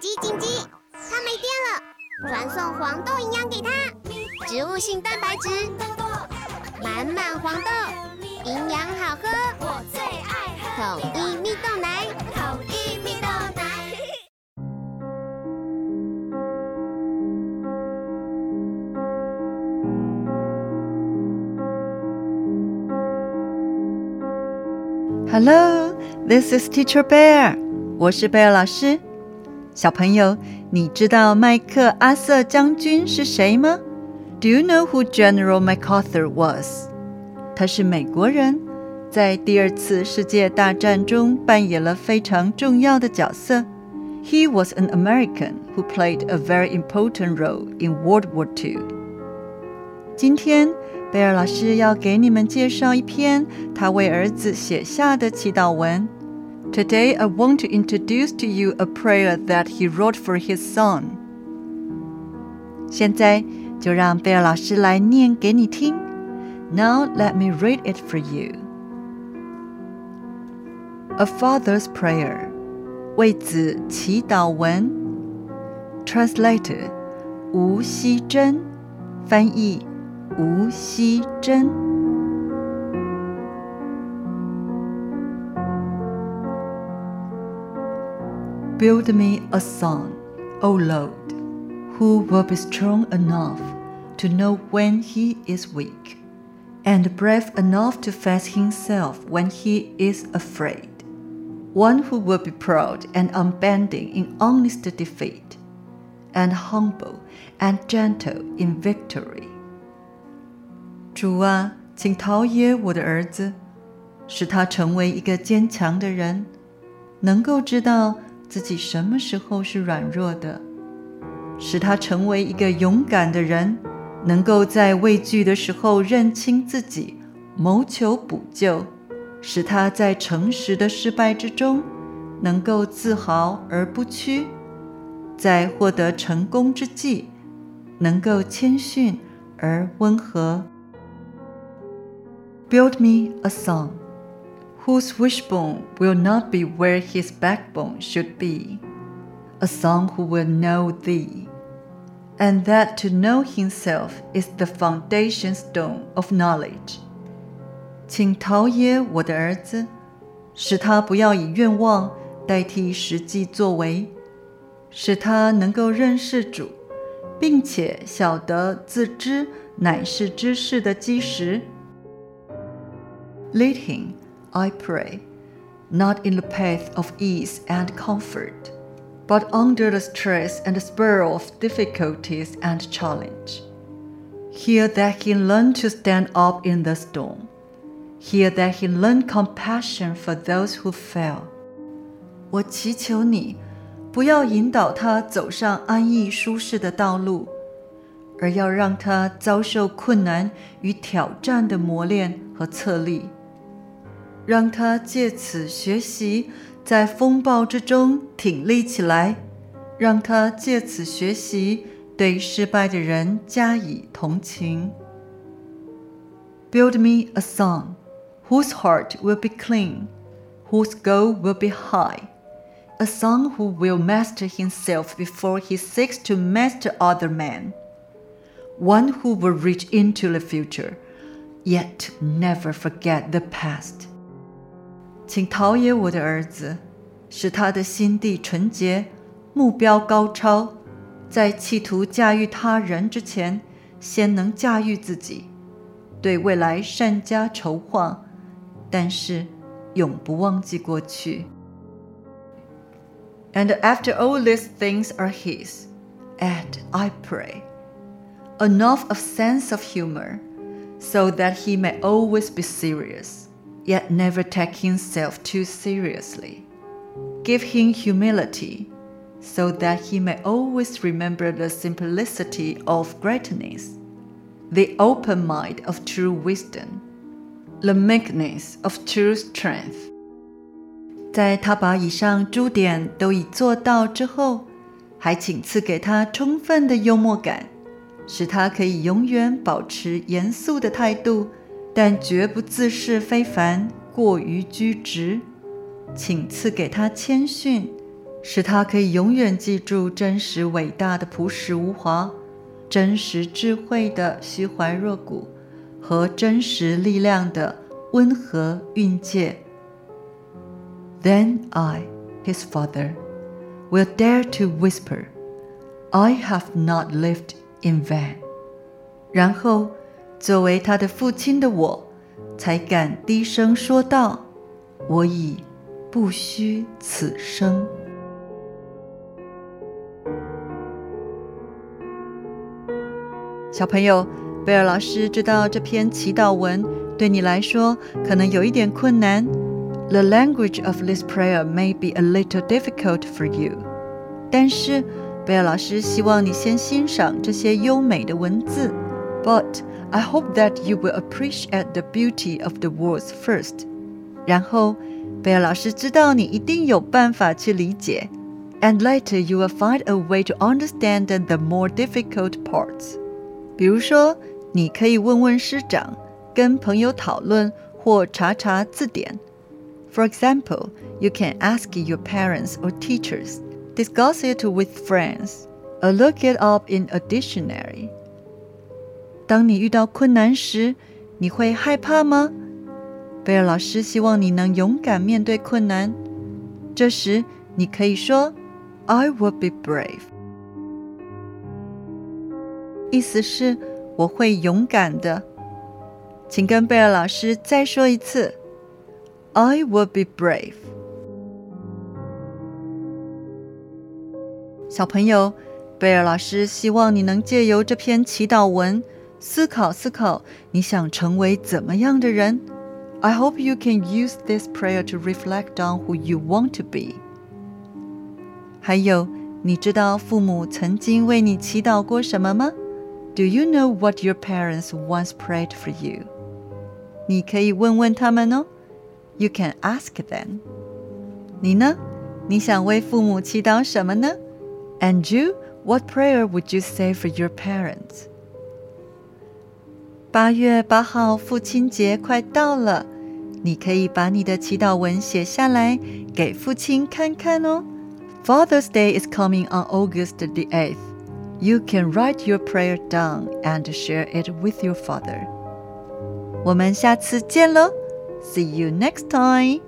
紧急紧急！它没电了，传送黄豆营养给它，植物性蛋白质，满满黄豆，营养好喝，我最爱喝统一蜜豆奶，统一蜜豆奶。Hello, this is Teacher Bear. 我是贝尔老师。小朋友，你知道麦克阿瑟将军是谁吗？Do you know who General MacArthur was？他是美国人，在第二次世界大战中扮演了非常重要的角色。He was an American who played a very important role in World War II. 今天，贝尔老师要给你们介绍一篇他为儿子写下的祈祷文。Today, I want to introduce to you a prayer that he wrote for his son. 现在就让贝尔老师来念给你听。Now let me read it for you. A Father's Prayer，为子祈祷文。Translated，吴奚真，翻译吴奚真。Build me a son, O Lord, who will be strong enough to know when he is weak, and brave enough to face himself when he is afraid. One who will be proud and unbending in honest defeat, and humble and gentle in victory. 主啊，请陶冶我的儿子，使他成为一个坚强的人，能够知道 自己什么时候是软弱的，使他成为一个勇敢的人，能够在畏惧的时候认清自己，谋求补救，使他在诚实的失败之中能够自豪而不屈，在获得成功之际能够谦逊而温和。Build me a song. whose wishbone will not be where his backbone should be, a son who will know thee, and that to know himself is the foundation stone of knowledge. 请陶冶我的儿子，使他不要以愿望代替实际作为，使他能够认识主，并且晓得自知乃是知识的基石。Lead him I pray, not in the path of ease and comfort, but under the stress and spur of difficulties and challenge. Here that he learn to stand up in the storm. Here that he learn compassion for those who fail. 我祈求你，不要引导他走上安逸舒适的道路，而要让他遭受困难与挑战的磨练和测力。 让他借此学习，在风暴之中挺立起来；让他借此学习，对失败的人加以同情。Build me a son, whose heart will be clean, whose goal will be high, a son who will master himself before he seeks to master other men, one who will reach into the future, yet never forget the past. 请陶冶我的儿子，使他的心地纯洁，目标高超，在企图驾驭他人之前，先能驾驭自己，对未来善加筹划，但是永不忘记过去。And after all these things are his, add, I pray, enough of sense of humor, so that he may always be serious yet never take himself too seriously. Give him humility, so that he may always remember the simplicity of greatness, the open mind of true wisdom, the meekness of true strength. 在他把以上诸点都已做到之后，还请赐给他充分的幽默感，使他可以永远保持严肃的态度 但绝不自视非凡，过于居直，请赐给他谦逊， 使他可以永远记住真实伟大的朴实无华，真实智慧的虚怀若谷，和真实力量的温和蕴藉。Then I, his father, will dare to whisper, "I have not lived in vain." 然后， 作为他的父亲的我，才敢低声说道：“我已不虚此生。”小朋友，贝尔老师知道这篇祈祷文对你来说可能有一点困难。The language of this prayer may be a little difficult for you。但是，贝尔老师希望你先欣赏这些优美的文字。But I hope that you will appreciate the beauty of the words first。然后，贝尔老师知道你一定有办法去理解。And later you will find a way to understand the more difficult parts。比如说，你可以问问师长，跟朋友讨论或查查字典。For example, you can ask your parents or teachers, discuss it with friends, or look it up in a dictionary. 当你遇到困难时，你会害怕吗？贝尔老师希望你能勇敢面对困难。这时，你可以说：“I will be brave。”意思是我会勇敢的，请跟贝尔老师再说一次：“I will be brave。”小朋友，贝尔老师希望你能借由这篇祈祷文，思考思考你想成为怎么样的人。I hope you can use this prayer to reflect on who you want to be。还有，你知道父母曾经为你祈祷过什么吗？Do you know what your parents once prayed for you? 你可以问问他们哦。You can ask them. 你呢？你想为父母祈祷什么呢？And you, what prayer would you say for your parents? 八月八号父亲节快到了，你可以把你的祈祷文写下来给父亲看看哦。Father's Day is coming on August the eighth. You can write your prayer down and share it with your father. 我们下次见喽！See you next time.